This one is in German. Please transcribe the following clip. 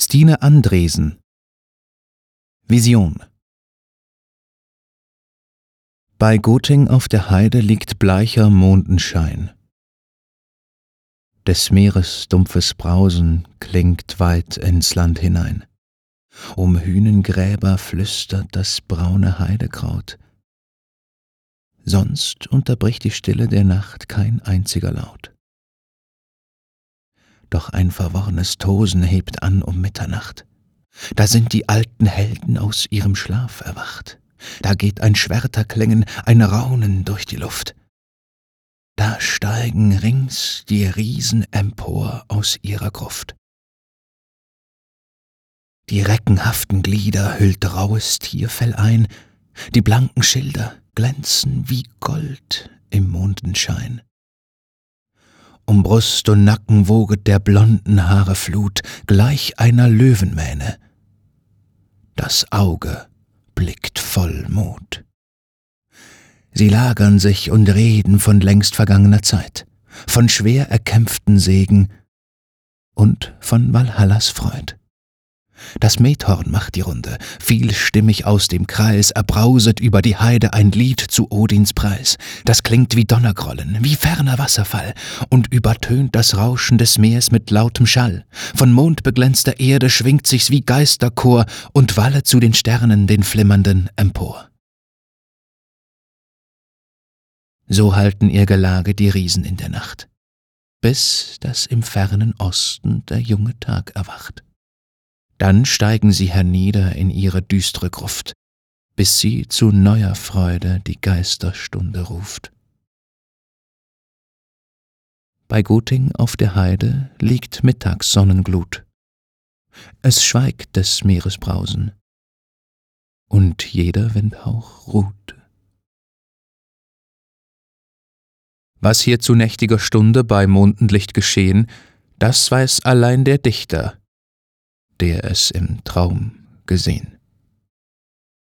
Stine Andresen Vision Bei Goting auf der Heide liegt bleicher Mondenschein. Des Meeres dumpfes Brausen klingt weit ins Land hinein. Um Hünengräber flüstert das braune Heidekraut. Sonst unterbricht die Stille der Nacht kein einziger Laut doch ein verworrenes Tosen hebt an um Mitternacht. Da sind die alten Helden aus ihrem Schlaf erwacht. Da geht ein Schwerterklängen, ein Raunen durch die Luft. Da steigen rings die Riesen empor aus ihrer Gruft. Die reckenhaften Glieder hüllt rauhes Tierfell ein, die blanken Schilder glänzen wie Gold im Mondenschein. Um Brust und Nacken woget der blonden Haare Flut gleich einer Löwenmähne. Das Auge blickt voll Mut. Sie lagern sich und reden von längst vergangener Zeit, von schwer erkämpften Segen und von Valhallas Freud. Das Methorn macht die Runde, vielstimmig aus dem Kreis, erbrauset über die Heide ein Lied zu Odins Preis. Das klingt wie Donnergrollen, wie ferner Wasserfall und übertönt das Rauschen des Meers mit lautem Schall. Von mondbeglänzter Erde schwingt sich's wie Geisterchor und walle zu den Sternen, den flimmernden, empor. So halten ihr Gelage die Riesen in der Nacht, bis dass im fernen Osten der junge Tag erwacht. Dann steigen sie hernieder in ihre düstre Gruft, bis sie zu neuer Freude die Geisterstunde ruft. Bei Guting auf der Heide liegt Mittagssonnenglut. Es schweigt des Meeres Brausen, und jeder Windhauch ruht. Was hier zu nächtiger Stunde bei Mondenlicht geschehen, das weiß allein der Dichter, der es im Traum gesehen.